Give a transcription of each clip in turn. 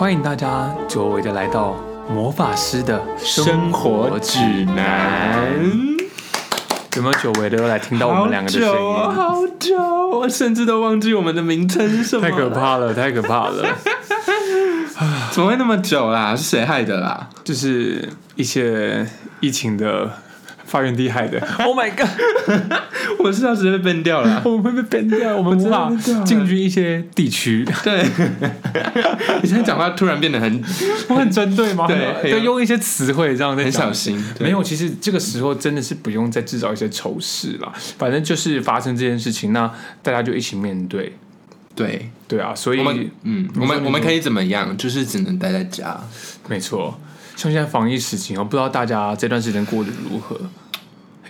欢迎大家久违的来到魔法师的生活指南，有没有久违的又来听到我们两个的声好久？好久，我甚至都忘记我们的名称是什么，太可！怕了，太可怕了！怎么会那么久啦？是谁害的啦？就是一些疫情的发源地害的。Oh my god！我是要直接被 ban 掉了。我们会被 ban 掉，我们无法真的被 ban 掉了进军一些地区。对，你现在讲话突然变得很我很针对吗？对对，用一些词汇这样在讲很小心。对没有，其实这个时候真的是不用再制造一些丑事了。反正就是发生这件事情，那大家就一起面对。对，对啊，所以我们嗯，我们我们可以怎么样？就是只能待在家。没错，像现在防疫时期哦，不知道大家这段时间过得如何？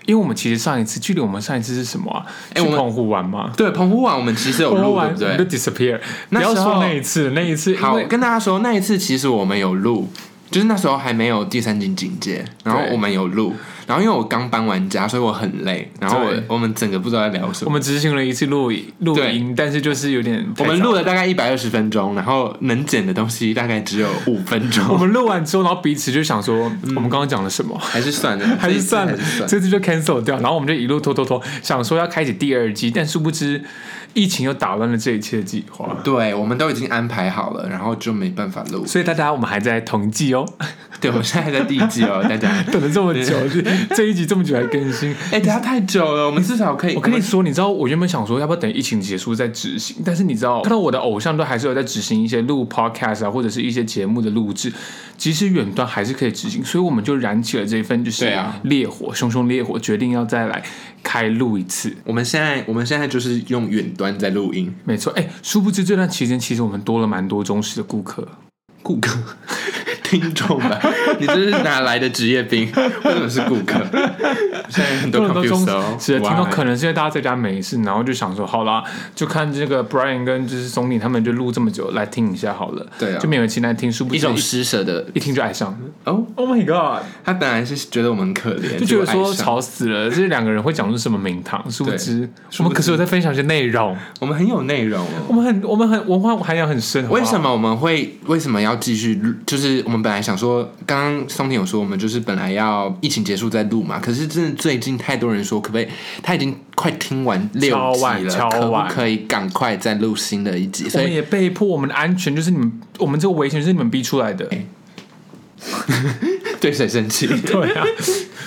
因为我们其实上一次，距离我们上一次是什么啊？去澎湖玩嘛，对，澎湖玩我们其实有录，对不对？disappear。不要说那一次，那一次好，跟大家说，那一次其实我们有录，就是那时候还没有第三级警戒，然后我们有录，然后因为我刚搬完家，所以我很累，然后我们整个不知道在聊什么。我们执行了一次录音录音，但是就是有点我们录了大概一百二十分钟，然后能剪的东西大概只有五分钟 我钟，们录完之后，然后彼此就想说，我们刚刚讲了什么？还是算了，还是算了这次就 cancel 掉。然后我们就一路拖拖拖，想说要开启第二季，但殊不知疫情又打乱了这一切的计划。对，我们都已经安排好了，然后就没办法录。所以大家，我们还在统计哦，对，我现在还在第一季哦，大家。等了这么久，这这一集这么久才更新。哎、等下太久了，我们至少可以。我跟你说，你知道我原本想说要不要等疫情结束再执行，但是你知道，看到我的偶像都还是有在执行一些录 podcast 啊，或者是一些节目的录制，即使远端还是可以执行，所以我们就燃起了这份就是烈火，熊熊烈火，决定要再来开录一次。我们现在我们现在就是用远端在录音，没错，哎，殊不知这段期间其实我们多了蛮多忠实的顾客。顾客、听众吧，你这是哪来的职业病？为什么是顾客？现在很多多忠 confused 哦，是的，听到可能是因为大家在家没事，然后就想说，好啦，就看这个 Brian 跟就是松尼他们就录这么久，来听一下好了。对啊就勉为其难听，殊不知一种施舍的一听就爱上。哦，Oh my god！他本来是觉得我们很可怜，就觉得说吵死了，这两个人会讲出什么名堂？殊不知我们可是有在分享一些内容，我们很有内容我哦。们很我们很文化涵养很深。好好为什？么我们会为什么要继续录？就是我们本来想说，刚刚松婷有说，我们就是本来要疫情结束再录嘛。可是真的最近太多人说，可不可以？他已经快听完六敲集了，可不可以赶快再录新的一集？我所以们也被迫，我们的安全就是你们，我们这个危险是你们逼出来的。对谁生气？对啊，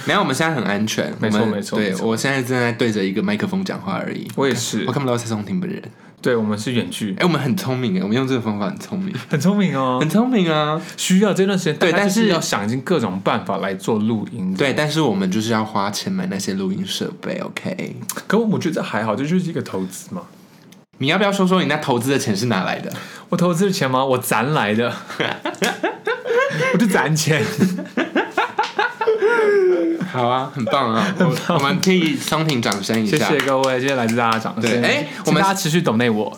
没有，我们现在很安全。没错没错对我现在正在对着一个麦克风讲话而已。我也是我看不到蔡松婷本人。对，我们是远距哎、，我们很聪明哎，我们用这个方法很聪明，很聪明哦很。聪明啊。需要这段时间，对但是要想尽各种办法来做录音。对，，但是我们就是要花钱买那些录音设备，OK？可我觉得还好，这就是一个投资嘛。你要不要说说你那投资的钱是哪来的？我投资的钱吗？我攒来的，我就攒钱。好啊，很棒啊！我我们替松婷掌声一谢下。谢谢各位，谢谢来自大家掌声。对哎我们大家持续懂内我。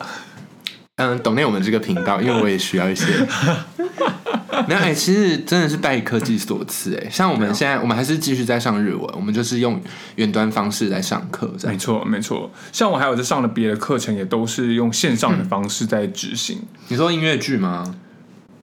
嗯，懂内我们这个频道，因为我也需要一些。没有哎、其实真的是拜科技所赐哎、像我们现在，我们还是继续在上日文，我们就是用远端方式在上课。没错，没错。像我还有在上的别的课程，也都是用线上的方式在执行。你说音乐剧吗？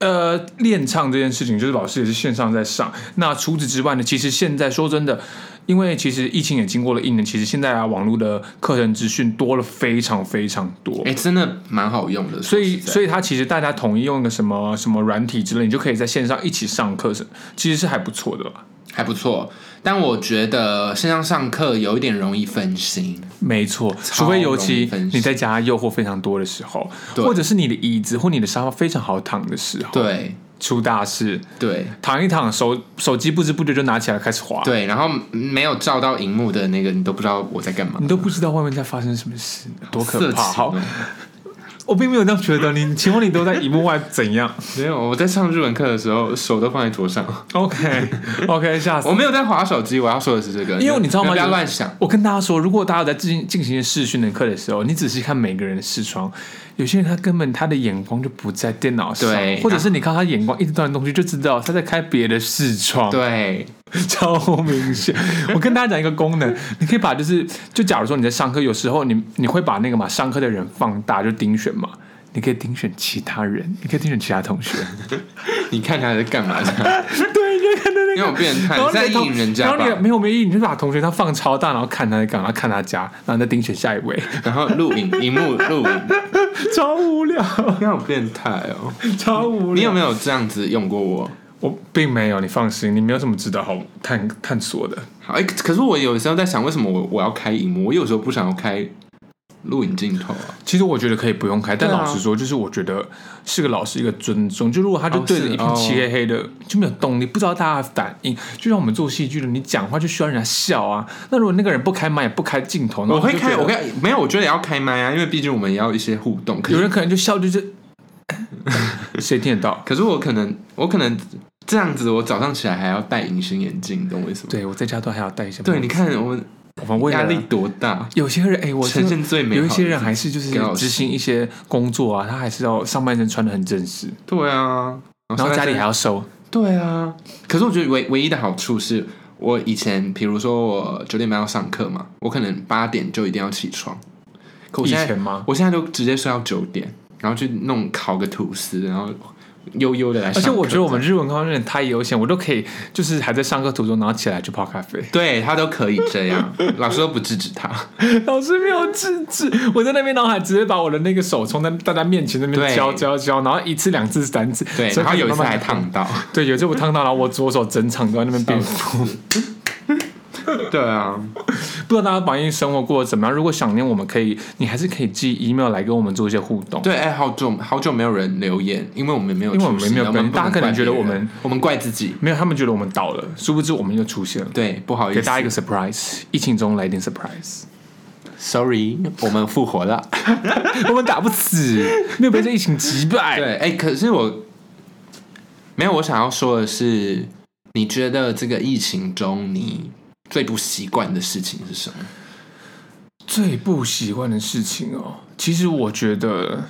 呃，练唱这件事情，就是老师也是线上在上。那除此之外呢，其实现在说真的，因为其实疫情也经过了一年，其实现在啊，网络的课程资讯多了非常非常多。哎、真的蛮好用的。所以，所以以它其实大家统一用一个什么什么软体之类，你就可以在线上一起上课程，其实是还不错的啦。还不错，但我觉得线上上课有一点容易分心。没错，除非尤其你在家诱惑非常多的时候，对或者是你的椅子或你的沙发非常好躺的时候，，对出大事，对躺一躺，手手机不知不觉就拿起来开始滑，，对，然后没有照到荧幕的那个，你都不知道我在干嘛。你都不知道外面在发生什么事，多可怕！好哦，我并没有这样觉得，你请问你都在荧幕外怎样没有，我在上日文课的时候，手都放在桌上。？OK OK，吓死我没有在划手机，我要说的是这个，因为你知道吗不要乱想。我跟大家说，如果大家在进进行视训的课的时候，你仔细看每个人的视窗，有些人他根本他的眼光就不在电脑上，对或者是你看他眼光一直断东西，就知道他在开别的视窗，，对，超明显。我跟大家讲一个功能，你可以把就是就假如说你在上课，有时候你你会把那个嘛上课的人放大，就盯选嘛。你可以盯选其他人，你可以盯选其他同学。你看他在干嘛？对，那个。因为我变态，你在意然后你的同淫人家然后你？没有没有意义，你就把同学他放超大，然后看他在干嘛，看他家，然后再盯选下一位，然后录影，荧幕录影，超无聊，你好变态哦！超无聊。你有没有这样子用过我？我并没有，你放心，你没有什么值得好探探索的。好，哎、可是我有时候在想，为什么我我要开荧幕？我有时候不想要开录影镜头啊。其实我觉得可以不用开，但老实说，就是我觉得是个老师一个尊重。就如果他就哦对着一片漆黑黑的，就没有动力，不知道大家的反应。就像我们做戏剧的，你讲话就需要人家笑啊。那如果那个人不开麦也不开镜头，我会开，我开没有，我觉得也要开麦啊，因为毕竟我们也要一些互动。可是，有人可能就笑，就是 谁听得到？可是我可能，我可能这样子，我早上起来还要戴隐形眼镜，你懂我意思吗？对我在家都还要戴一下。对，你看我们我们压力多大，有些人哎、我呈现最美好有一些人还是就是给老师执行一些工作啊，他还是要上半身穿的很正式，对啊，然后家里还要收。对啊。可是我觉得唯唯一的好处是我以前，比如说我九点半要上课嘛，我可能八点就一定要起床。可我以现在前吗？我现在就直接睡到九点，然后去弄烤个吐司，然后悠悠的来而。且我觉得我们日文课有点太悠闲，我都可以就是还在上课途中，然后起来去泡咖啡。对他都可以这样，老师都不制止他。老师没有制止，我在那边，然后还直接把我的那个手冲在大家面前那边对浇浇浇，然后一次、两次、三次，对，所以然后有一次还烫到。对，有一次我烫到，然后我左手整场都在那边变肤。对啊，不知道大家防疫生活过得怎么样？如果想念我们，可以，你还是可以寄 email 来跟我们做一些互动。对，哎，好久好久没有人留言，因为我们没有因为我们没有跟大家可能觉得我们我们怪自己。没有，他们觉得我们倒了，殊不知我们又出现了，对，不好意思，给大家一个 surprise，疫情中来一点 surprise。sorry，我们复活了。我们打不死，没有被这疫情击败。对，哎，可是我没有，我想要说的是，你觉得这个疫情中你最不习惯的事情是什么？最不习惯的事情哦，其实我觉得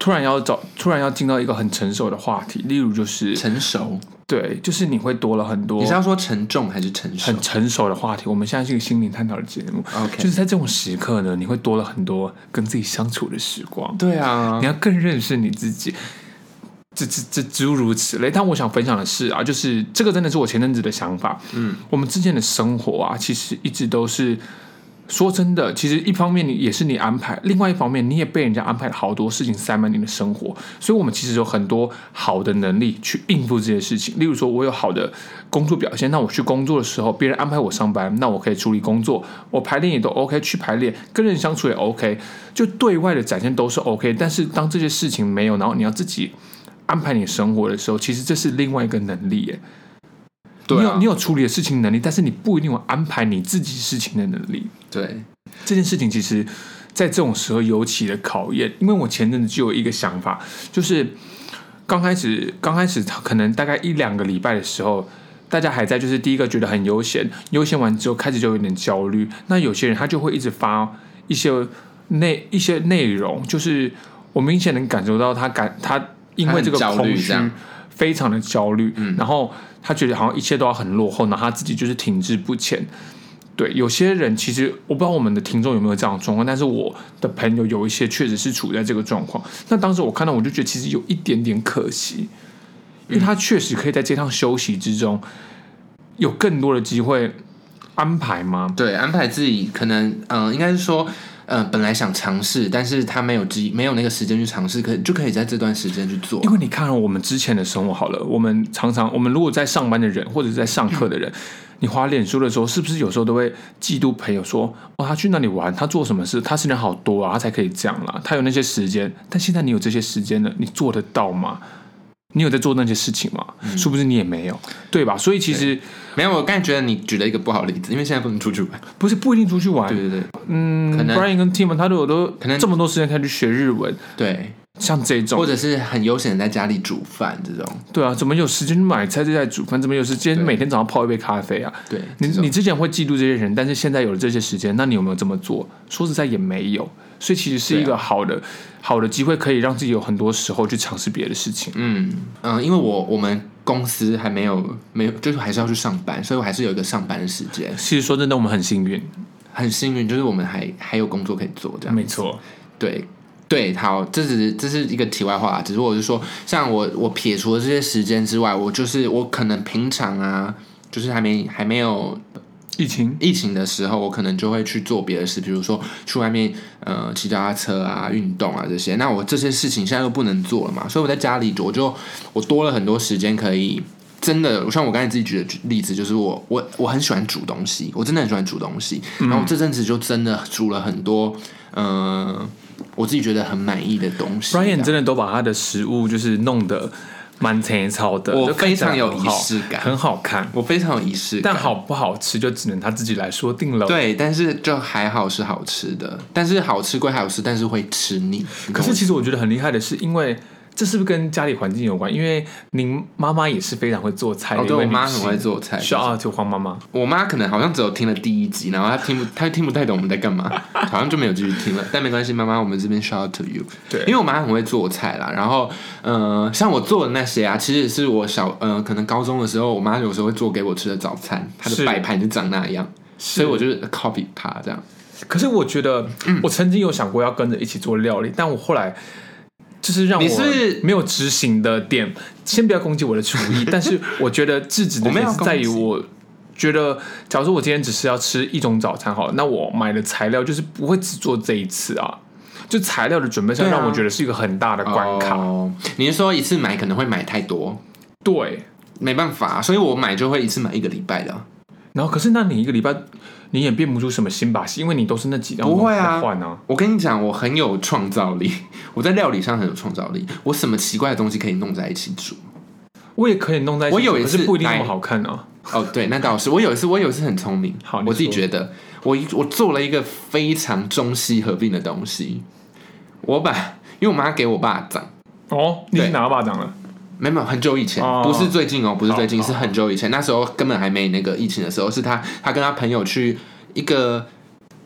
突然要找，突然要进到一个很成熟的话题，例如就是成熟？对，就是你会多了很多你是要说沉重还是成熟很成熟的话题。我们现在是一个心灵探讨的节目 OK 就是在这种时刻呢，你会多了很多跟自己相处的时光，对啊你，要更认识你自己。这这这诸如此类，但我想分享的是啊，就是这个真的是我前阵子的想法。嗯，我们之间的生活啊，其实一直都是说真的，其实一方面你也是你安排，另外一方面你也被人家安排了好多事情塞满你的生活，所以我们其实有很多好的能力去应付这些事情。例如说，我有好的工作表现，那我去工作的时候，别人安排我上班，那我可以处理工作，我排练也都 OK，去排练，跟人相处也 OK，就对外的展现都是 OK。但是当这些事情没有，然后你要自己安排你生活的时候，其实这是另外一个能力耶。对啊你有你有处理的事情能力，但是你不一定有安排你自己事情的能力。对，这件事情其实，在这种时候尤其的考验，因为我前阵子就有一个想法，就是刚开始刚开始可能大概一两个礼拜的时候，大家还在就是第一个觉得很悠闲，悠闲完之后开始就有点焦虑。那有些人他就会一直发一些内一些内容，就是我明显能感受到他感他因为这个焦空虚虑非常的焦虑，嗯然后他觉得好像一切都要很落后，然后他自己就是停滞不前。对，有些人其实我不知道我们的听众有没有这样的状况，但是我的朋友有一些确实是处在这个状况。那当时我看到，我就觉得其实有一点点可惜，因为他确实可以在这趟休息之中有更多的机会安排吗？对，安排自己可能，嗯、应该是说，呃，本来想尝试，但是他没有机，没有那个时间去尝试，可就可以在这段时间去做因。为你看、哦、我们之前的生活好了，我们常常我们如果在上班的人或者是在上课的人，你滑脸书的时候，是不是有时候都会嫉妒朋友说，哦，他去那里玩，他做什么事，他时间好多啊，他才可以这样啦，他有那些时间，但现在你有这些时间了，你做得到吗？你有在做那些事情吗？是不是你也没有，对吧？所以其实没有，我刚才觉得你举了一个不好的例子，因为现在不能出去玩。不是不一定出去玩，对对对。嗯可能，Brian 跟 Tim 他都有都可能这么多时间可以去学日文，对，像这种或者是很悠闲的在家里煮饭这种。对啊，怎么有时间买菜就在煮饭？怎么有时间每天早上泡一杯咖啡啊？对，你你之前会嫉妒这些人，但是现在有了这些时间，那你有没有这么做？说实在也没有，所以其实是一个好的、好的机会，可以让自己有很多时候去尝试别的事情。嗯嗯、因为我我们公司还没有没有，就是还是要去上班，所以我还是有一个上班的时间。其实说真的，我们很幸运，很幸运，就是我们还还有工作可以做，这样没错。对对，好，这只是这是一个题外话，只是我是说，像我我撇除了这些时间之外，我就是我可能平常啊，就是还没还没有疫情疫情的时候，我可能就会去做别的事，比如说去外面呃骑脚踏车啊、运动啊这些。那我这些事情现在都不能做了嘛，所以我在家里我就我多了很多时间可以。真的，像我刚才自己举的例子，就是我我我很喜欢煮东西，我真的很喜欢煮东西。然后这阵子就真的煮了很多，嗯、我自己觉得很满意的东西。Brian 真的都把他的食物就是弄得蛮粗糙的，我非常有仪式感很好看。我非常有仪式感，但好不好吃就只能他自己来说定了。，对，但是就还好是好吃的，但是好吃归好吃，但是会吃腻。可是其实我觉得很厉害的是，因为这是不是跟家里环境有关？因为您妈妈也是非常会做菜的哦，对我妈很会做菜，需要就黄妈妈。我妈可能好像只有听了第一集，然后她听不，她听不太懂我们在干嘛，好像就没有继续听了。但没关系，妈妈，我们这边 shout out to you。对因为我妈很会做菜啦。然后，呃，像我做的那些啊，其实是我小，呃，可能高中的时候，我妈有时候会做给我吃的早餐，她的是摆盘就长那样，所以我就是 copy 她这样。可是我觉得，嗯我曾经有想过要跟着一起做料理，但我后来就是让我没有执行的点。先不要攻击我的厨艺，但是我觉得制止的点是在于我。觉得，假如说我今天只是要吃一种早餐好了，那我买的材料就是不会只做这一次啊，就材料的准备上让我觉得是一个很大的关卡。哦，你是说一次买可能会买太多？对，没办法，所以我买就会一次买一个礼拜的啊。然后可是那你一个礼拜你也变不出什么新把戏，因为你都是那几样不会啊换啊。我跟你讲，我很有创造力，我在料理上很有创造力，我什么奇怪的东西可以弄在一起煮。我也可以弄在一起，我有一次不一定那么好看啊。哦，对，那倒是。我有一次，我有一次很聪明，好我自己觉得，我一我做了一个非常中西合并的东西。我把，因为我妈给我爸掌，哦，你是对哪个巴掌了？没有没有很久以前，哦不是最近哦，不是最近，好是很久以前。那时候根本还没那个疫情的时候，是他他跟他朋友去一个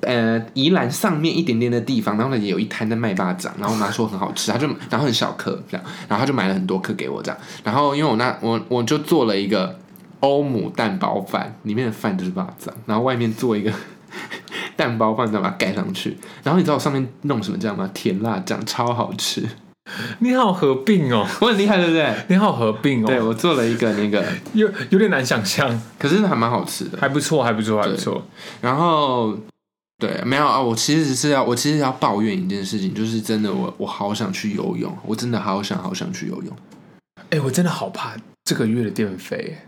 呃宜兰上面一点点的地方，然后呢也有一摊在卖巴掌，然后我妈说很好吃，他就然后很小颗这样，然后他就买了很多颗给我这样，然后因为我那我我就做了一个欧姆蛋包饭，里面的饭就是巴掌，然后外面做一个。蛋包饭再把它盖上去，然后你知道我上面弄什么酱吗？甜辣酱，超好吃，你好合并哦，我很厉害，对不对？你好合并哦对哦，我做了一个那个，有有点难想象，可是还蛮好吃的。还不错，还不错，还不错。然后，对，没有啊，我其实是要，我其实要抱怨一件事情，就是真的我，我好想去游泳，我真的好想好想去游泳，哎，我真的好怕这个月的电费，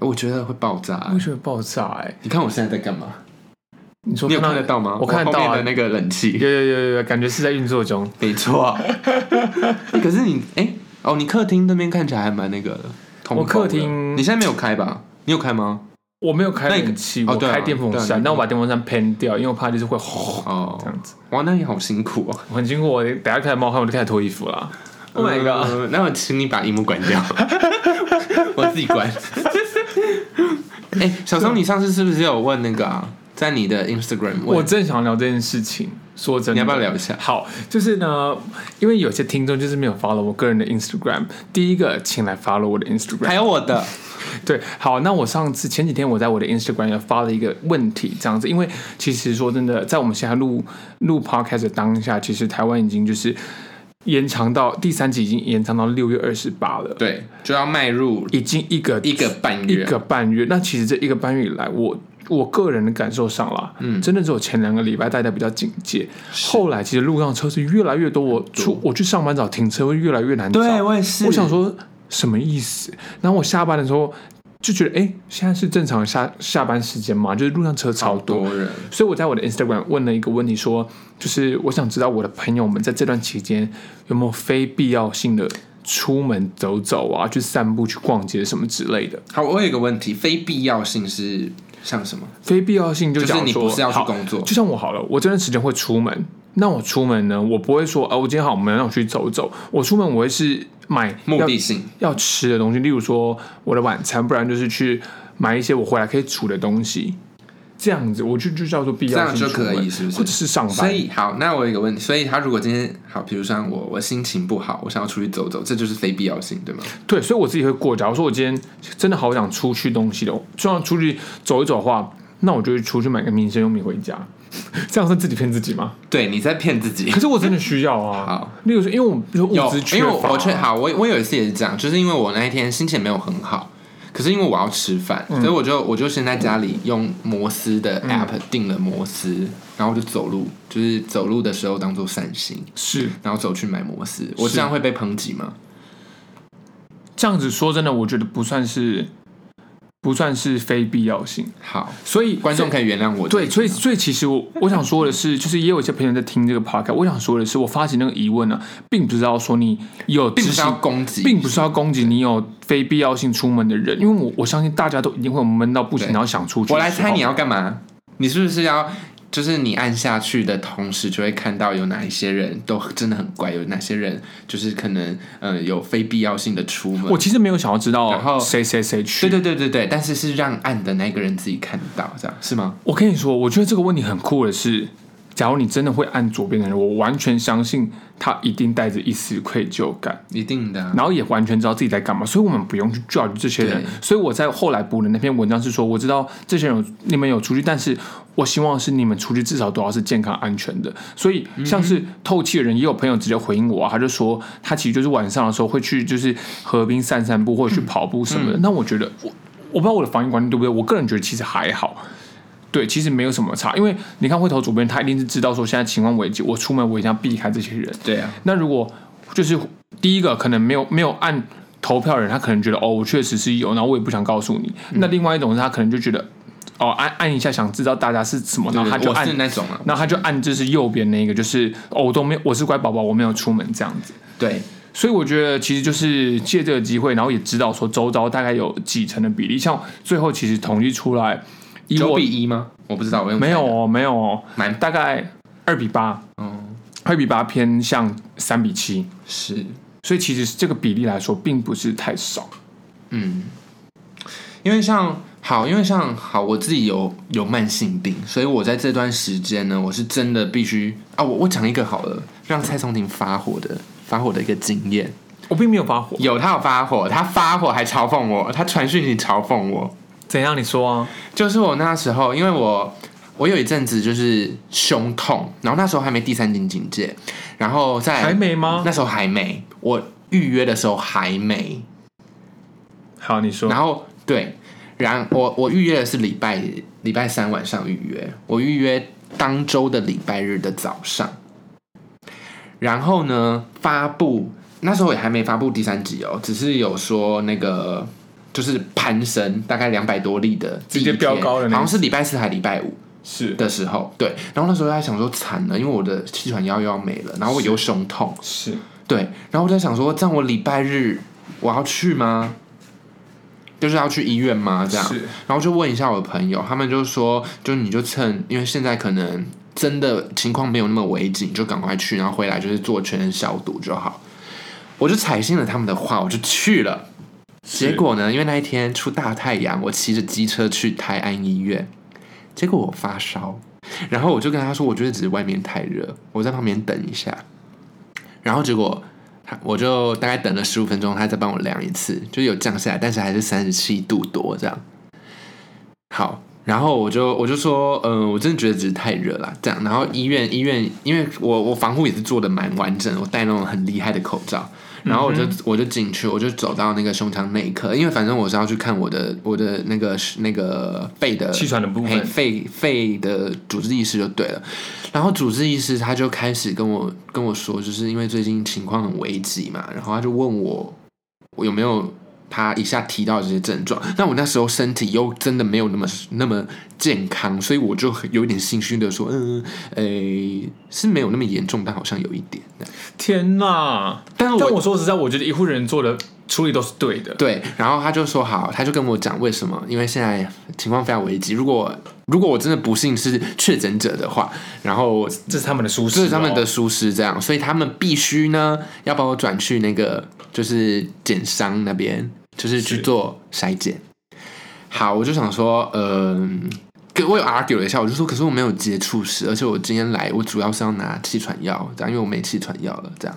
我觉得会爆炸、为什么爆炸？哎，你看我现在在干嘛？你说你有看得到吗？我看得到啊的那个冷气，有有有有，感觉是在运作中。没错。欸可是你，哎、哦，你客厅那边看起来还蛮那个的。通我客厅你现在没有开吧？你有开吗？我没有开冷气，哦开电风对啊扇，你但我把电风扇偏掉，因为我怕就是会吼哦这，样子。哇，那你好辛苦哦。我很辛苦，我等下开始冒汗，我就开始脱衣服了。Oh my god！呃那我请你把荧幕关掉，我自己关。哎、小松，你上次是不是有问那个啊？在你的 Instagram 问，我正想聊这件事情，说真的，你要不要聊一下？好，就是呢，因为有些听众就是没有 follow 我个人的 Instagram，第一个请来 follow 我的 Instagram，还有我的，对，好，那我上次前几天我在我的 Instagram 也发了一个问题，这样子，因为其实说真的，在我们现在录录 Podcast 的当下，其实台湾已经就是延长到第三集已经延长到六月二十八了，对，就要迈入已经一个一个半月，一个半月。那其实这一个半月以来，我我个人的感受上啦，嗯，真的只有前两个礼拜大家比较警戒，后来其实路上车是越来越多，我出我去上班找停车会越来越难找。对我也是。我想，说什么意思？然后我下班的时候就觉得，哎，现在是正常的下下班时间嘛，就是路上车超多。多人，所以我在我的 Instagram 问了一个问题说就是我想知道我的朋友们在这段期间有没有非必要性的出门走走啊，去散步、去逛街什么之类的。好，我有一个问题，非必要性是像什么？非必要性就就是你不是要去工作就像我好了，我这段时间会出门，那我出门呢，我不会说，哦，我今天好，我们让我去走走。我出门我会是买目的性，要吃的东西，例如说我的晚餐，不然就是去买一些我回来可以煮的东西。这样子，我就就叫做必要性这样就可以是不是或者是上班所。以好，那我有一个问题，所以他如果今天好，比如像我，我心情不好，我想要出去走走，这就是非必要性，对吗？对，所以我自己会过。假如说我今天真的好想出去东西的，就想出去走一走的话，那我就会出去买个民生用品回家。这样算自己骗自己吗？对，你在骗自己可。是我真的需要啊。好，例如说，因为我们有有物资，缺因为我乏，我确好，我我有一次也是这样，就是因为我那一天心情没有很好，可是因为我要吃饭，所以我就我就先在家里用摩斯的 app 订了摩斯，然后我就走路，就是走路的时候当做散心，是然后走去买摩斯。我这样会被抨击吗？这样子说真的，我觉得不算是不算是非必要性，好，所以观众可以原谅我。对，所以所以其实我我想说的是，就是也有一些朋友在听这个 podcast，我想说的是，我发起那个疑问呢、并不是要说你有执并不是要，攻击，并不是要攻击你有非必要性出门的人，因为我我相信大家都一定会闷到不行，然后想出去。我来猜你要干嘛？你是不是要？就是你按下去的同时，就会看到有哪一些人都真的很乖，有哪些人就是可能呃有非必要性的出门。我其实没有想要知然后道谁谁谁去。对对对对对，但是是让按的那个人自己看到，这样是吗？我跟你说，我觉得这个问题很酷的是，假如你真的会按左边的人，我完全相信他一定带着一丝愧疚感，一定的啊、然后也完全知道自己在干嘛，所以我们不用去 judge 这些人。所以我在后来补的那篇文章是说，我知道这些人有你们有出去，但是我希望是你们出去至少都要是健康安全的。所以像是透气的人，也有朋友直接回应我啊，他就说他其实就是晚上的时候会去就是河边散散步或者去跑步什么的。那我觉得我我不知道我的防疫观念对不对，我个人觉得其实还好。对，其实没有什么差，因为你看会投左边，他一定是知道说现在情况危急，我出门我一定要避开这些人。对啊，那如果就是第一个可能没有没有按投票人，他可能觉得哦，我确实是有，然后我也不想告诉你。嗯那另外一种是他可能就觉得哦，按按一下想知道大家是什么，然后他就按那种啊，然后他就按就是右边那个，就是哦，我都没有，我是乖宝宝，我没有出门这样子。对，所以我觉得其实就是借这个机会，然后也知道说周遭大概有几成的比例，像最后其实统计出来，以九比一吗？我不知道，我用，没有哦，没有哦，蛮大概二比八，嗯，二比八偏向三比七，是，所以其实这个比例来说并不是太少。嗯，因为像好，因为像好，我自己有有慢性病，所以我在这段时间呢，我是真的必须啊，我我讲一个好了，让蔡松婷发火的发火的一个经验。我并没有发火，有他有发火，他发火还嘲讽我，他传讯息嘲讽我。怎样？你说啊？就是我那时候，因为我我有一阵子就是胸痛，然后那时候还没第三级警戒，然后在还没吗？那时候还没，我预约的时候还没，好，你说。然后对，然我我预约的是礼拜礼拜三晚上预约，我预约当周的礼拜日的早上，然后呢发布那时候也还没发布第三集哦，只是有说那个就是攀升大概两百多例的直接飙高了好像是礼拜四还礼拜五是。的时候，对，然后那时候在想说惨了，因为我的气喘药又要没了，然后我又胸痛，是，对，然后我在想说，这样我礼拜日我要去吗？就是要去医院吗？这样，是。然后就问一下我的朋友，他们就说，就你就趁，因为现在可能真的情况没有那么危急，你就赶快去，然后回来就是做全身消毒就好。我就采信了他们的话，我就去了。结果呢，因为那一天出大太阳，我骑着机车去泰安医院，结果我发烧，然后我就跟他说，我觉得只是外面太热，我在旁边等一下。然后结果他我就大概等了十五分钟，他再帮我量一次，就有降下来，但是还是三十七度多这样。好，然后我就我就说，嗯、我真的觉得只是太热了，这样。然后医院医院，因为我我防护也是做的蛮完整，我戴那种很厉害的口罩。然后我就、我就进去，我就走到那个胸腔内科，因为反正我是要去看我的我的那个那个肺的气喘的部分肺肺的主治医师就对了。然后主治医师他就开始跟我跟我说，就是因为最近情况很危急嘛，然后他就问我我有没有他一下提到这些症状。那我那时候身体又真的没有那么那么健康，所以我就有一点心虚的说，嗯，诶、是没有那么严重，但好像有一点。天哪！但是我但我说实在，我觉得医护人员做的处理都是对的。对，然后他就说好，他就跟我讲为什么，因为现在情况非常危急，如果如果我真的不幸是确诊者的话，然后这是他们的舒适、这是他们的。疏失，这样，所以他们必须呢要把我转去那个就是减伤那边，就是去做筛检。好，我就想说，嗯、跟我有 argue 了一下，我就说，可是我没有接触史，而且我今天来，我主要是要拿气喘药，这样，因为我没气喘药了，这样。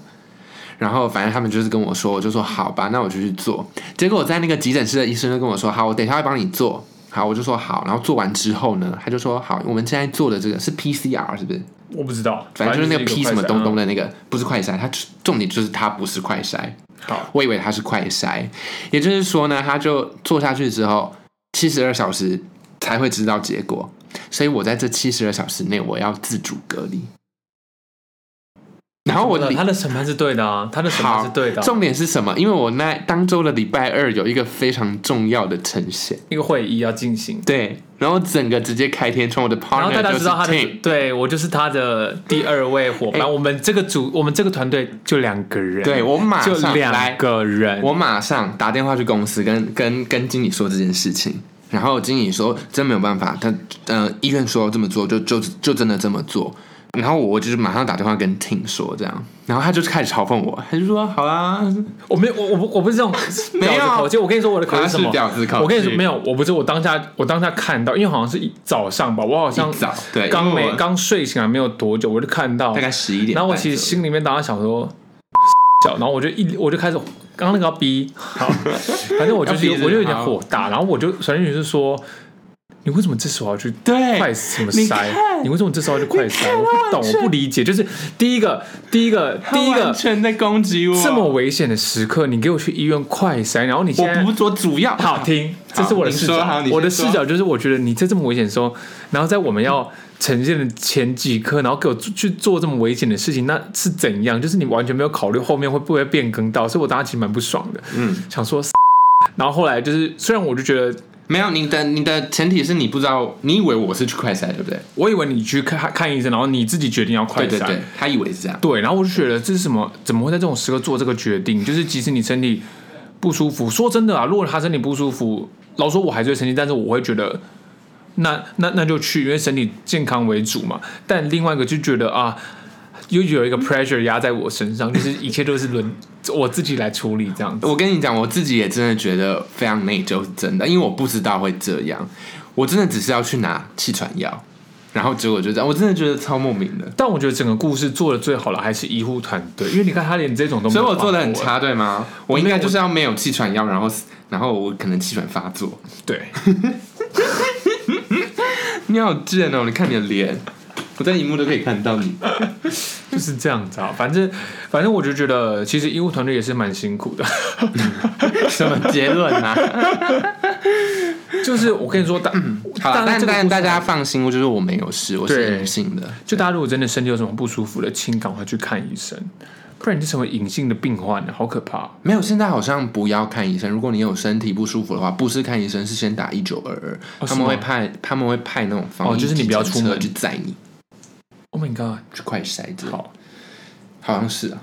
然后反正他们就是跟我说，我就说好吧，那我就去做。结果我在那个急诊室的医生就跟我说，好，我等一下会帮你做。好，我就说好，然后做完之后呢，他就说好，我们现在做的这个是 PCR 是不是？我不知道，反正就是那个 P 什么东东的。的那个，不是快筛，它重点就是它不是快筛，好，我以为他是快筛，也就是说呢，他就做下去之后，七十二小时才会知道结果，所以我在这七十二小时内我要自主隔离。然后我礼他的审判是对的啊，他的审判是对的啊、重点是什么？因为我那当周的礼拜二有一个非常重要的呈现，一个会议要进行，对，然后整个直接开天窗，我的然后 partner 就是大家知道他的 Tim，对我就是他的第二位伙伴。哎我们这个组，我们这个团队就两个人，对我马上来两个人。我马上打电话去公司跟跟跟经理说这件事情，然后经理说真没有办法，他呃医院说这么做就就就真的这么做，然后我就是马上打电话跟 Tim 说这样，然后他就开始嘲讽我，他就说好啦，我没有，我我不我不是这种没有口气。我跟你说我的口气是是什么？婊子口气，我跟你说没有，我不是我当下我当下看到，因为好像是一早上吧，我好像一早对刚没刚睡醒来没有多久，我就看到大概十一点然后我其实心里面当时想说，小，然后我就一我就开始刚刚那个要逼，好，反正我就是 我就有点火大，然后我就首先就是说，你为什么这时候要去对快什么塞？看你为什么这时候要去快塞？我不懂，我不理解。就是第一个，第一个，第一个全在攻击我，这么危险的时刻，你给我去医院快塞，然后你现在我不做主要好听，这是我的视角我的视角就是，我觉得你在这么危险的时候，然后在我们要呈现的前几刻，然后给我去做这么危险的事情，那是怎样？就是你完全没有考虑后面会不会变更到，所以我当时其实蛮不爽的，嗯，想说。然后后来就是，虽然我就觉得，没有你的你的前提是你不知道，你以为我是去快筛对不对？我以为你去看看医生，然后你自己决定要快筛，对对对，他以为是这样。对，然后我就觉得这是什么？怎么会在这种时刻做这个决定？就是即使你身体不舒服，说真的啊，如果他身体不舒服，老实说我还是会生气，但是我会觉得那那那就去，因为身体健康为主嘛。但另外一个就觉得啊，又有一个 pressure 压在我身上，就是一切都是轮我自己来处理这样子。我跟你讲，我自己也真的觉得非常内疚，是真的，因为我不知道会这样，我真的只是要去拿气喘药，然后结果就这样，我真的觉得超莫名的，但我觉得整个故事做的最好的还是医护团队，因为你看他连这种都没有 所以我做的很。差，对吗？我应该就是要没有气喘药，然后然后我可能气喘发作。对，你好贱哦！你看你的脸，我在荧幕都可以看到你。就是这样子啊。反正反正我就觉得，其实医护团队也是蛮辛苦的。什么结论啊？就是我跟你说，大好了，但但大家放心，我就是我没有事，我是对阴性的。就大家如果真的身体有什么不舒服的，请赶快去看医生，不然你就成为隐性的病患了，好可怕。没有，现在好像不要看医生。如果你有身体不舒服的话，不是看医生，是先打一九二二，他们会派他们会派那种防疫哦就是你不要出门去载你 Oh my god！去快筛之类好，好像是啊。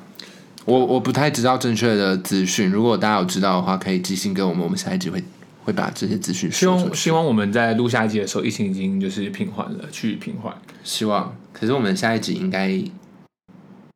我我不太知道正确的资讯，如果大家有知道的话，可以寄信给我们，我们下一集会会把这些资讯希说出去。望希望我们在录下一集的时候，疫情已经就是平缓了，趋于平缓。希望，可是我们下一集应该，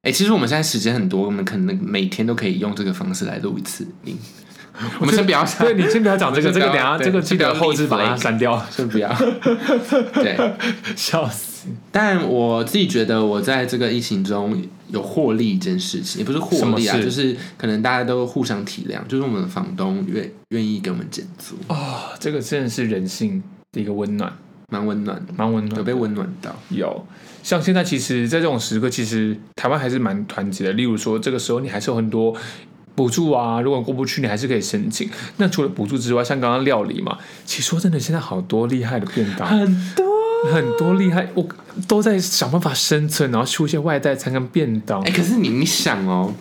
哎、其实我们现在时间很多，我们可能每天都可以用这个方式来录一次音。我们先不要想，对你先不要讲这个，这个等下对这个记得先不要后置把它删掉，先不要。对，笑死。但我自己觉得，我在这个疫情中有获利一件事情，也不是获利啊，就是可能大家都互相体谅，就是我们的房东愿愿意给我们减租，哦，这个真的是人性的一个温暖，蛮温暖的，蛮温暖的。有被温暖到。有，像现在其实，在这种时刻，其实台湾还是蛮团结的。例如说，这个时候你还是有很多补助啊，如果过不去，你还是可以申请。那除了补助之外，像刚刚料理嘛，其实说真的，现在好多厉害的便当，很多。很多厉害，我都在想办法生存，然后出一些外带餐跟便当哎、。可是你你想哦，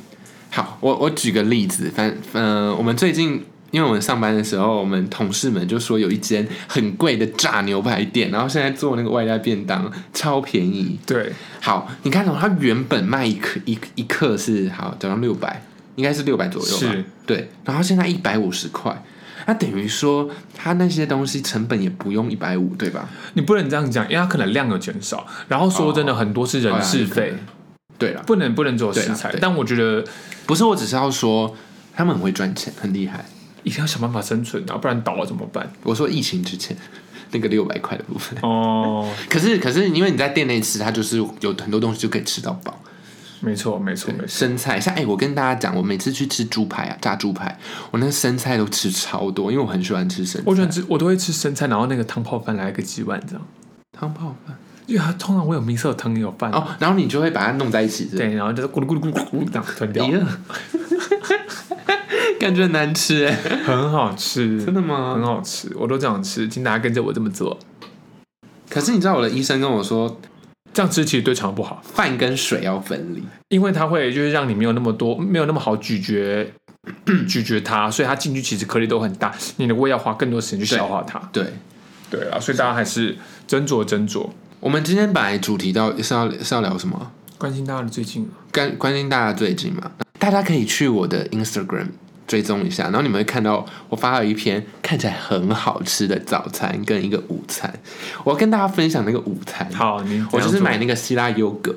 好，我我举个例子，反呃，我们最近因为我们上班的时候，我们同事们就说有一间很贵的炸牛排店，然后现在做那个外带便当超便宜。对，好，你看哦，它原本卖一克一一克是好，假如六百，应该是六百左右吧是？对，然后现在一百五十块。那等于说，他那些东西成本也不用一百五，对吧？你不能这样讲，因为他可能量有减少。然后说真的，哦很多是人事费，对了，不能不能只有食材。但我觉得不是，我只是要说，他们很会赚钱，很厉害。一定要想办法生存啊，不然倒了怎么办？我说疫情之前那个六百块的部分，哦，可是可是因为你在店内吃，它就是有很多东西就可以吃到饱。没错，没错，没错。生菜，像哎、我跟大家讲，我每次去吃猪排啊，炸猪排，我那个生菜都吃超多，因为我很喜欢吃生菜。我喜欢吃，我都会吃生菜，然后那个汤泡饭来个几碗这样。汤泡饭因为它通常会有米色汤也有饭，哦，然后你就会把它弄在一起，对，然后就是咕噜咕噜咕噜咕噜这样吞掉，咦 感觉很难吃哎，很好吃，真的吗很？好吃，我都这样吃，请大家跟着我这么做，可是你知道我的医生跟我说，这样吃其实对肠不好，饭跟水要分离。因为它会就是让你没有那么多，没有那么好咀嚼。咀嚼它，所以它进去其实颗粒都很大，你的胃要花更多时间去消化它。对，对啊，所以大家还是斟酌斟酌，我们今天本来主题到是要是要聊什么？关心大家的最近。关关心大家最近嘛，大家可以去我的 Instagram 追踪一下，然后你们会看到我发了一篇看起来很好吃的早餐跟一个午餐。我要跟大家分享那个午餐，好，你我就是买那，个希腊优格，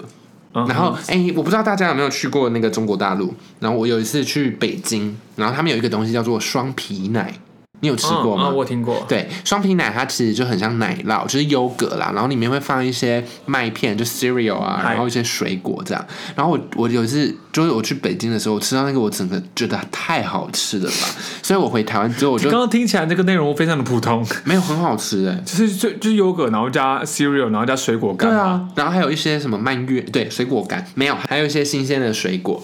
嗯然后哎、我不知道大家有没有去过那个中国大陆，然后我有一次去北京，然后他们有一个东西叫做双皮奶，你有吃过吗？嗯嗯我听过。对，双皮奶它其实就很像奶酪，就是优格啦，然后里面会放一些麦片，就 cereal 啊，然后一些水果这样。然后我我有一次就是我去北京的时候，我吃到那个，我整个觉得太好吃了吧，所以我回台湾之后我就刚刚听起来这个内容非常的普通，没有很好吃哎、就是就就是优格，然后加 cereal，然后加水果干。对啊，然后还有一些什么蔓越，对，水果干没有，还有一些新鲜的水果。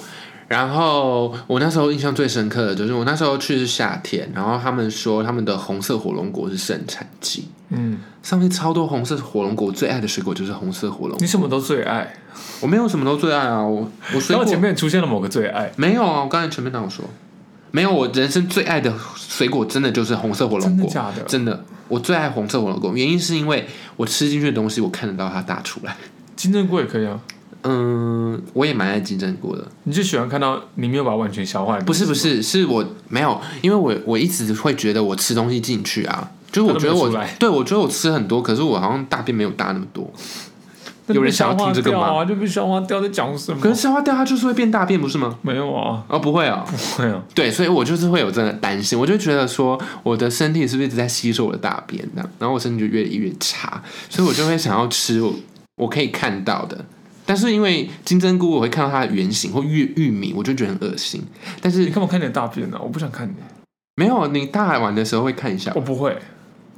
然后我那时候印象最深刻的就是我那时候去是夏天，然后他们说他们的红色火龙果是盛产季，嗯，上面超多红色火龙果，我最爱的水果就是红色火龙果。你什么都最爱，我没有什么都最爱啊，我我水果后前面出现了某个最爱，没有啊，我刚才前面哪有说？没有，我人生最爱的水果真的就是红色火龙果，真的假的真的，我最爱红色火龙果，原因是因为我吃进去的东西，我看得到它打出来。金针菇也可以啊。嗯，我也蛮爱金针菇的。你就喜欢看到你没有把它完全消化不是不是，是我没有，因为我我一直会觉得我吃东西进去啊，就是我觉得我对我觉得我吃很多，可是我好像大便没有大那么多。有人想要听这个吗？就被消化掉，在讲什么？可是消化掉它就是会变大便，不是吗？没有啊，哦，不会哦。不会啊。对，所以我就是会有这个担心，我就觉得说我的身体是不是一直在吸收我的大便这样，然后我身体就越来越差，所以我就会想要吃我我可以看到的。但是因为金针菇，我会看到它的原型或玉玉米，我就觉得很恶心。但是你干嘛看你的大便呢、我不想看你，没有，你大海玩的时候会看一下。我，不会，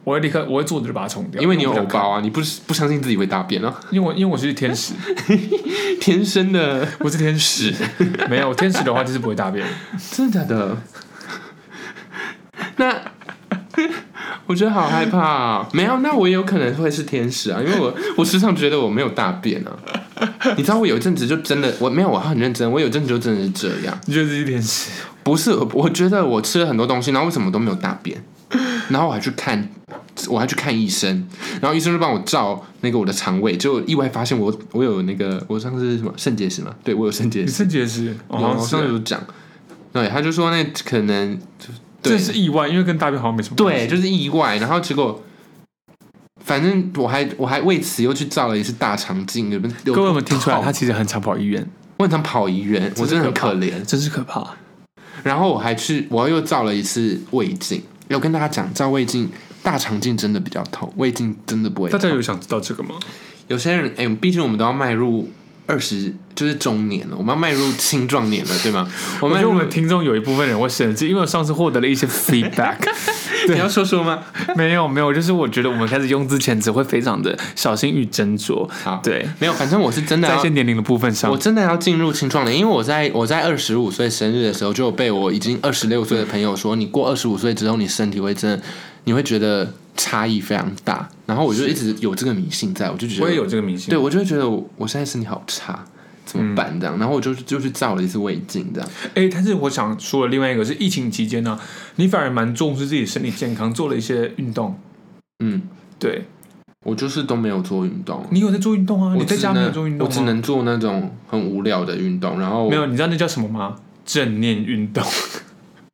我会立刻，我会坐着就把它冲掉，因为你有我不想看。偶包，啊，你不是不相信自己会大便啊，因为我因为我是天使，天生的，我是天使，没有天使的话就是不会大便。真的假的？那我觉得好害怕、啊。没有，那我也有可能会是天使啊，因为我我时常觉得我没有大便啊。你知道我有一阵子就真的我没有，我很认真，我有一阵子就真的是这样。你觉得自己是天使？不是，我我觉得我吃了很多东西，然后为什么都没有大便？然后我还去看，我还去看医生，然后医生就帮我照那个我的肠胃，就意外发现我我有那个我上次是什么肾结石嘛？对我有肾结石，肾结石？我上次有讲，对，他就说那可能就对这是意外，因为跟大便好像没什么关对，系。就是意外，然后结果。反正我还我还为此又去照了一次大肠镜，有没有？各位有没有听出来？他其实很常跑医院，我很常跑医院，我真的很可怜。真是可怕。然后我还去，我又照了一次胃镜。要跟大家讲，照胃镜，大肠镜真的比较痛，胃镜真的不会。大家有想知道这个吗？有些人，哎、毕竟我们都要迈入二十，就是中年了，我们要迈入青壮年了，对吗？我们我我们听众有一部分人会生气，因为我上次获得了一些 feedback。你要说说吗？没有没有，就是我觉得我们开始用之前只会非常的小心与斟酌。好，对，没有，反正我是真的要在一些年龄的部分上我，真的要进入青壮年，因为我在我在二十五岁生日的时候，就有被我已经二十六岁的朋友说，你过二十五岁之后，你身体会真的，你会觉得差异非常大。然后我就一直有这个迷信在，我就觉得我也有这个迷信。对，我就会觉得我我现在身体好差，怎么办这样？然后我就就去照了一次胃镜，这样。哎、但是我想说的另外一个是疫情期间呢、你反而蛮重视自己身体健康，做了一些运动。嗯，对我就是都没有做运动，你有在做运动啊？你在家没有做运动？我只能做那种很无聊的运动。然后没有，你知道那叫什么吗？正念运动。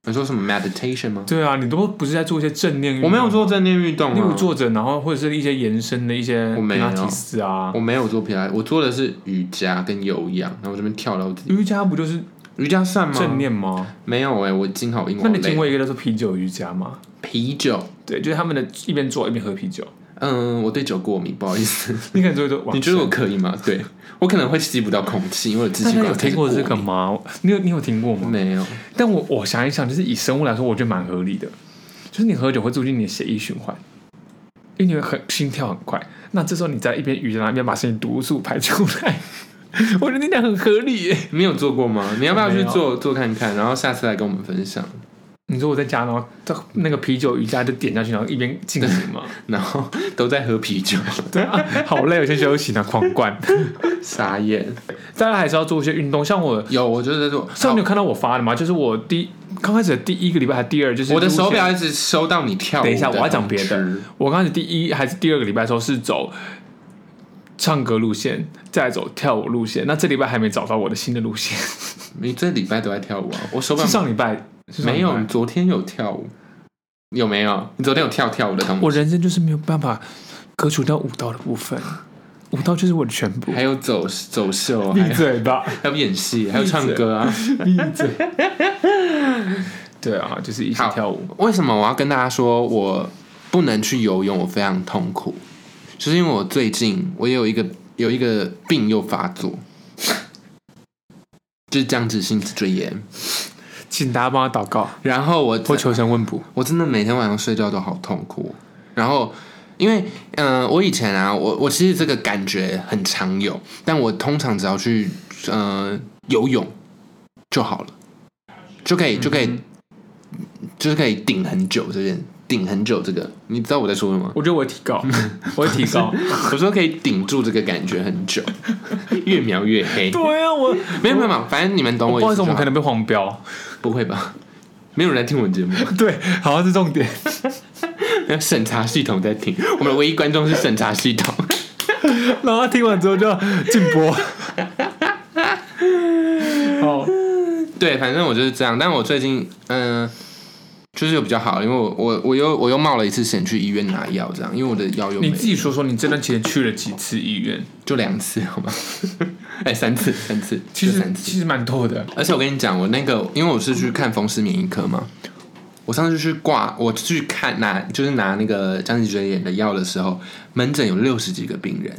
你说什么 meditation 吗？对啊，你都不是在做一些正念运动。我没有做正念运动、啊，例如坐着，然后或者是一些延伸的一些我没有普拉提斯啊我。没有做皮拉，我做的是瑜伽跟有氧，然后我这边跳到自己。瑜伽不就是瑜伽算吗？正念吗？没有哎、我经好英文，那你好累听过一个叫做啤酒瑜伽吗？啤酒对，就是他们的一边做一边喝啤酒。嗯，我对酒过敏，不好意思。你可能就会都你觉得我可以吗？对我可能会吸不到空气，因为我支大家气管有听过这个？吗？你有你有听过吗？没有，但我我想一想，就是以生物来说，我觉得蛮合理的。就是你喝酒会促进你的血液循环，因为你会很心跳很快。那这时候你在一边瑜伽，一边把身体毒素排出来，我觉得你讲很合理耶。你有做过吗？你要不要去做做看看？然后下次来跟我们分享。你说我在家，然后这那个啤酒瑜伽就点下去，然后一边进行嘛。然后都在喝啤酒，对啊，好累，我先休息呢，狂灌。傻眼。大家还是要做一些运动，像我有，我就是在做。上面有看到我发的吗？就是我第刚开始的第一个礼拜还第二，就是我的手表一直收到你跳舞。等一下，我要讲别的。。我刚开始第一还是第二个礼拜的时候是走唱歌路线，再走跳舞路线。那这礼拜还没找到我的新的路线，你这礼拜都在跳舞啊？我手表上礼拜没有，你昨天有跳舞，有没有？你昨天有跳跳舞的东西，我人生就是没有办法割除掉舞蹈的部分，舞蹈就是我的全部。还有走走秀，闭嘴吧，还有演戏，还有唱歌啊。闭嘴。对啊，就是一起跳舞。为什么我要跟大家说我不能去游泳？我非常痛苦，就是因为我最近我有一个有一个病又发作，就是僵直性脊椎炎。请大家帮他祷告然后我我求神问卜。我真的每天晚上睡觉都好痛苦。然后，因为嗯、呃我以前啊，我我其实这个感觉很常有，但我通常只要去呃游泳就好了，就可以就可以、嗯就是可以顶很久这件顶很久这个，你知道我在说什么吗？我觉得我会提高，我会提高。我说可以顶住这个感觉很久，越描越黑。对啊，我没有没有没有，反正你们懂我意不好意思，为什么。我们可能被黄标。不会吧？没有人来听我们节目。对，好像是重点。那审查系统在听，我们的唯一观众是审查系统。然后他听完之后就要禁播。好，对，反正我就是这样。但我最近，嗯、就是有比较好，因为我我我又我又冒了一次险去医院拿药，这样，因为我的药又你自己说说，你这段期间去了几次医院？就两次，好吗？哎、三次，三次，其实三次。其实蛮多的。而且我跟你讲，我那个，因为我是去看风湿免疫科嘛，我上次去挂，我去看拿就是拿那个僵脊椎炎的药的时候，门诊有六十几个病人。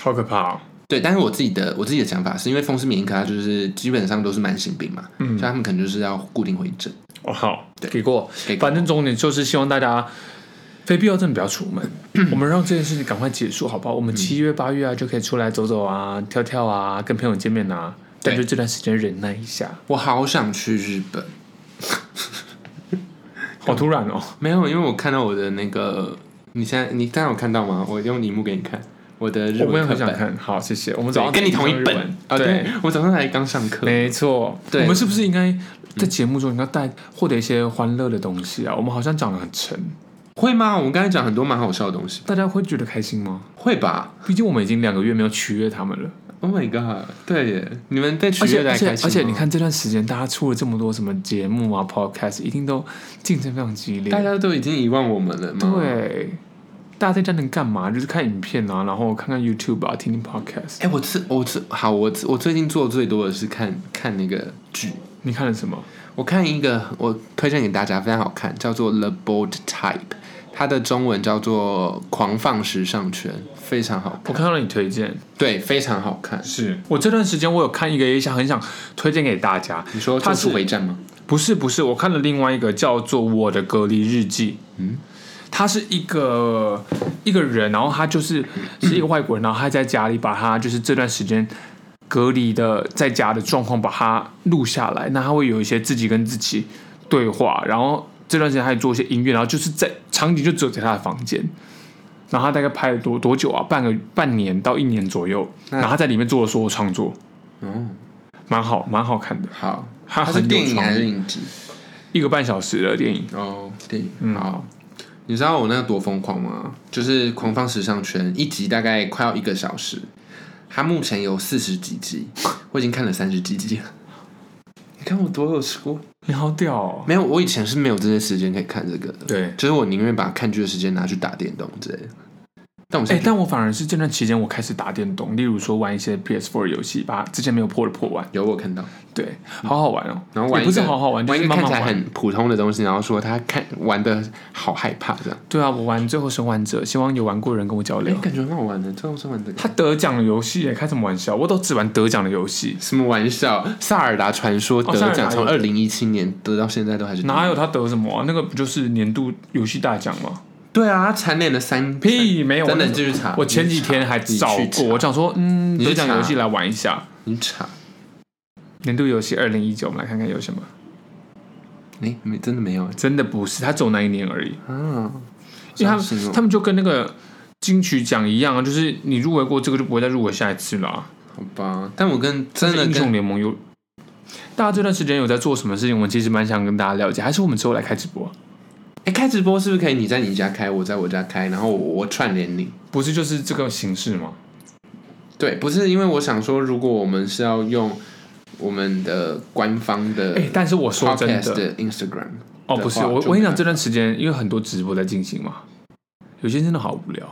好可怕哦！对，但是我自己的我自己的想法是因为风湿免疫科它就是基本上都是慢性病嘛，嗯所以他们可能就是要固定回诊。哦，好，给过。给过反正重点就是希望大家非必要真的不要出门，我们让这件事情赶快结束，好不好？我们七月八月啊就可以出来走走啊、跳跳啊、跟朋友见面啊。但对就这段时间忍耐一下，我好想去日本，好突然哦！没有，因为我看到我的那个，你现在你刚刚有看到吗？我用荧幕给你看我的日我没有文课本，很想看，好，谢谢。我们早上跟你同一本啊，对对，我早上才刚上课，没错，对我们是不是应该在节目中应该带获得一些欢乐的东西啊？我们好像讲的很沉，会吗？我们刚才讲很多蛮好笑的东西，大家会觉得开心吗？会吧毕竟我们已经两个月没有取悦他们了，？Oh my god！对耶，你们在取而且而且悦的还开心吗而且你，看这段时间，大家出了这么多什么节目啊、podcast，一定都竞争非常激烈。大家都已经遗忘我们了吗？。对，大家在家能干嘛？就是看影片啊，然后看看 YouTube 啊，听听 podcast。哎，我最我最好，我我最近做最多的是看看那个剧，你看了什么？我看一个，我推荐给大家，非常好看，叫做《The Bold Type》，它的中文叫做《狂放时尚圈》，非常好看，我看到了你推荐，对，非常好看。是我这段时间我有看一个，也想很想推荐给大家。你说它是回战吗？不是不是，我看了另外一个叫做《我的隔离日记》。嗯，他是一个一个人，然后他就是是一个外国人，然后他在家里把他就是这段时间隔离的在家的状况把它录下来，那他会有一些自己跟自己对话，然后这段时间还做一些音乐，然后就是在场景就只有在他的房间。然后他大概拍了多多久啊？半个半年到一年左右。然后他在里面做了所有创作，哦，蛮好，蛮好看的。好，它很有它是电影还是影集？一个半小时的电影，哦，电影。嗯好，你知道我那个多疯狂吗？就是《狂放时尚圈》一集大概快要一个小时，它目前有四十几集，我已经看了三十几集了。你看我多有出？你好屌哦！没有，我以前是没有这些时间可以看这个的。对，就是我宁愿把看剧的时间拿去打电动之类的。哎、但我现在、但我反而是这段期间我开始打电动，例如说玩一些 PS4 游戏，把之前没有破的破完，有我看到，对，好好玩哦。也然后玩一个不是好好玩，就玩一是看起来很普通的东西，然后说他看玩的好害怕这样，对啊，我玩《最后生还者》，希望有玩过的人跟我交哎、流。感觉很好玩的，最后生还者。他得奖的游戏耶，开什么玩笑？我都只玩得奖的游戏，什么玩笑？萨尔达传说得奖，从二零一七年得到现在都还是哪有他得什么啊？那个不就是年度游戏大奖吗？对啊，他蝉联了三屁没有，真的继续查。我前几天还找过，我想说，嗯，你去得奖查游戏来玩一下。你查，年度游戏二零一九，我们来看看有什么。哎、没真的没有真的不是，他走那一年而已，啊，因为他们他们就跟那个金曲奖一样啊，就是你入围过这个就不会再入围下一次了啊。好吧，但我跟真的英雄跟联盟有，大家这段时间有在做什么事情？我们其实蛮想跟大家了解，还是我们之后来开直播？哎、开直播是不是可以你在你家开，我在我家开，然后我我串联你？不是就是这个形式吗？对，不是因为我想说，如果我们是要用我们的官方的哎、但是我说真的，的 Instagram，哦，不是我我跟你讲，这段时间因为很多直播在进行嘛，有些真的好无聊，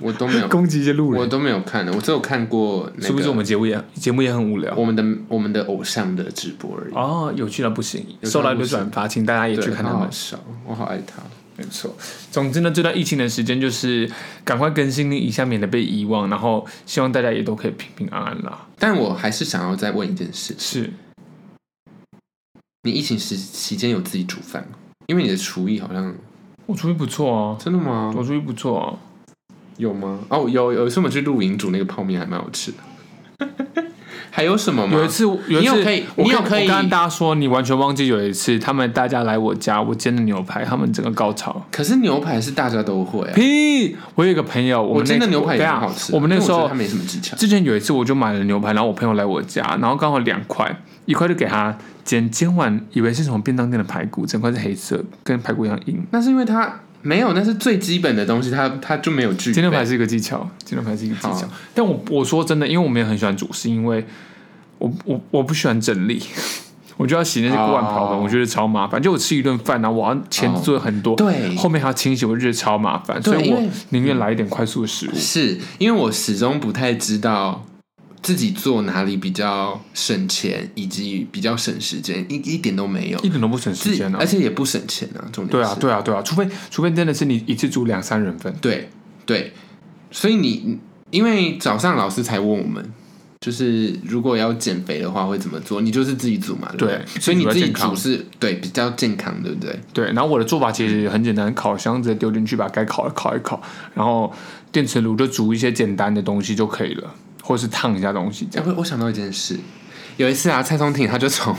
我都没有，攻击一些路人，我都没有看的，我只有看过那个是不是我们节目也节目也很无聊？我们的我们的偶像的直播而已。哦，有趣到不行，有趣到一个转发，请大家也去看他们好好。笑，我好爱他。没错，总之呢，这段疫情的时间就是赶快更新一下，免得被遗忘。然后希望大家也都可以平平安安啦。但我还是想要再问一件事：是，你疫情时期间有自己煮饭吗？因为你的厨艺好像我厨艺不错啊，真的吗？我厨艺不错哦。有吗？哦，有有一次我们去露营煮那个泡面还蛮好吃的。还有什么吗？有一次，有一次你有可以你有可以我跟大家说，你完全忘记有一次，他们大家来我家，我煎的牛排，他们整个高潮。可是牛排是大家都会、啊，屁！我有一个朋友，我我们那煎的牛排也好吃。我们那时候他没什么技巧。之前有一次，我就买了牛排，然后我朋友来我家，然后刚好两块，一块就给他煎，煎完以为是什么便当店的排骨，整块是黑色，跟排骨一样硬。那是因为他没有，那是最基本的东西，它它就没有具备。煎牛排是一个技巧，煎牛排是一个技巧。但我我说真的，因为我们也很喜欢煮，是因为我我我不喜欢整理，我就要洗那些锅碗瓢盆，哦我觉得超麻烦。就我吃一顿饭，然后我要前置做很多，对后面还要清洗，我就觉得超麻烦。所以我宁愿来一点快速的食物。是因为我始终不太知道自己做哪里比较省钱，以及比较省时间，一一点都没有一。点都不省时间啊而！且也不省钱啊，重点对啊，对啊，对啊，除非除非真的是你一次煮两三人份，对对，所以你因为早上老师才问我们，就是如果要减肥的话会怎么做？你就是自己煮嘛，对所以你自己煮是对比较健康，对不对？对。然后我的做法其实很简单，烤箱直接丢进去，把该烤的烤一烤，然后电磁炉就煮一些简单的东西就可以了，或是烫一下东西这样。我我想到一件事，有一次啊，蔡松婷她就从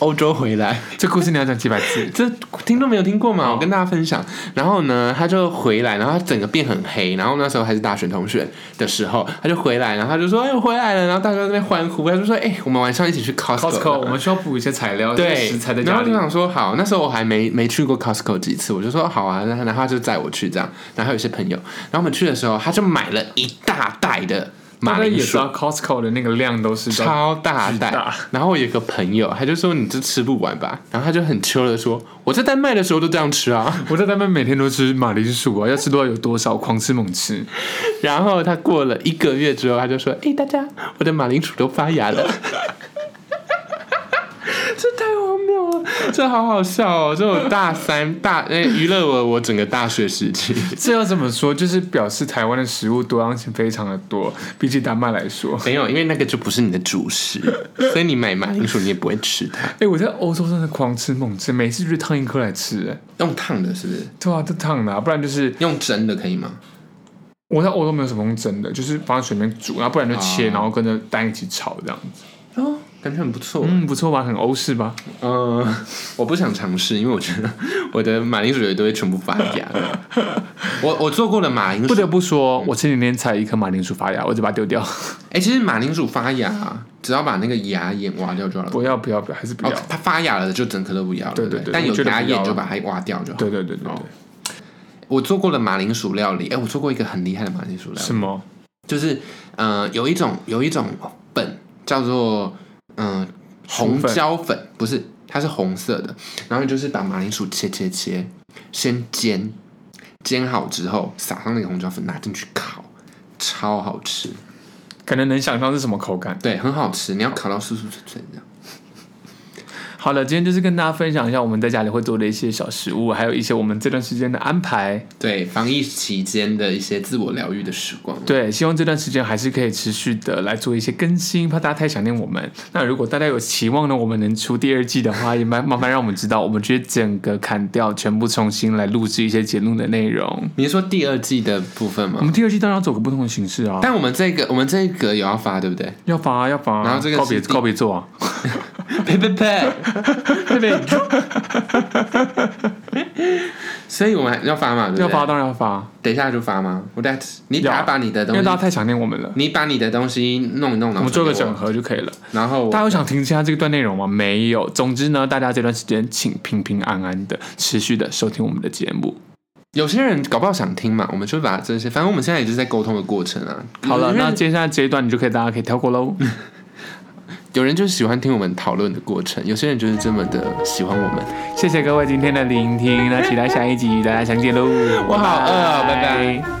欧洲回来，这故事你要讲几百次？这听都没有听过嘛？我跟大家分享。然后呢，他就回来，然后他整个变很黑。然后那时候还是大学同学的时候，他就回来，然后他就说：“哎，我回来了。”然后大家在那边欢呼，他就说：“哎，我们晚上一起去 Costco。Costco，我们需要补一些材料，对食材在然后就。想说好，那时候我还没没去过 Costco 几次，我就说好啊，然后然后他就载我去这样，然后有一些朋友，然后我们去的时候，他就买了一大袋的大马铃薯，也知道 Costco 的那个量都是超大袋大。然后我有一个朋友，他就说你这吃不完吧，然后他就很秋的说，我在丹麦的时候都这样吃啊。我在丹麦每天都吃马铃薯啊，要吃多少有多少，狂吃猛吃。然后他过了一个月之后，他就说，哎，大家，我的马铃薯都发芽了。这好好笑哦！这我大三大呃娱乐我我整个大学时期，这要怎么说？就是表示台湾的食物多样性非常的多，比起丹麦来说。没有，因为那个就不是你的主食，所以你买马铃薯你也不会吃它。哎、我在欧洲真的狂吃猛吃，每次就是烫一颗来吃、哎，用烫的，是不是？对啊，都烫的、啊，不然就是用蒸的可以吗？我在欧洲没有什么用蒸的，就是放在水里面煮，然后不然就切，哦然后跟着蛋一起炒这样子。哦，感觉很不错。嗯，不错吧？很欧式吧？嗯，我不想尝试，因为我觉得我的马铃薯也都会全部发芽。我我做过的马铃薯，不得不说，我前几天才一颗马铃薯发芽，我就把它丢掉。哎、其实马铃薯发芽，只要把那个芽眼挖掉就好了。不要不要不要，还是不哦要。，它发芽了就整颗都不要了，对对对但有芽眼就把它挖掉就好。对对对对对，哦我做过的马铃薯料理，哎、我做过一个很厉害的马铃薯料理什，么？就是呃，有一种有一种本叫做嗯、呃红椒粉，不是，它是红色的。然后就是把马铃薯切切切，先煎，煎好之后撒上那个红椒粉，拿进去烤，超好吃。可能能想象是什么口感。对，很好吃。你要烤到酥酥脆脆这样。好了，今天就是跟大家分享一下我们在家里会做的一些小食物，还有一些我们这段时间的安排。对，防疫期间的一些自我疗愈的时光。对，希望这段时间还是可以持续的来做一些更新，怕大家太想念我们。那如果大家有期望呢，我们能出第二季的话，也麻麻烦让我们知道，我们觉得整个砍掉，全部重新来录制一些节目的内容。你是说第二季的部分吗我？们第二季当然要走个不同的形式啊，但我们这个我们这个也要发，对不对？要发啊要发啊，然后这个告别告别做啊，呸 呸呸！呸呸？所以我们要发嘛？对不对要发当然要发，等一下就发吗？我等下你打把你的东西，因为大家太想念我们了。你把你的东西弄一弄，我们做个整合就可以了。然后大家有想听现在这段内容吗？没有。总之呢，大家这段时间请平平安安的持续的收听我们的节目。有些人搞不好想听嘛，我们就把这些，反正我们现在也就是在沟通的过程啊。好了，那接下来这一段你就可以大家可以跳过喽。有人就是喜欢听我们讨论的过程，有些人就是这么的喜欢我们。谢谢各位今天的聆听，那期待下一集与大家相见喽。我好饿拜拜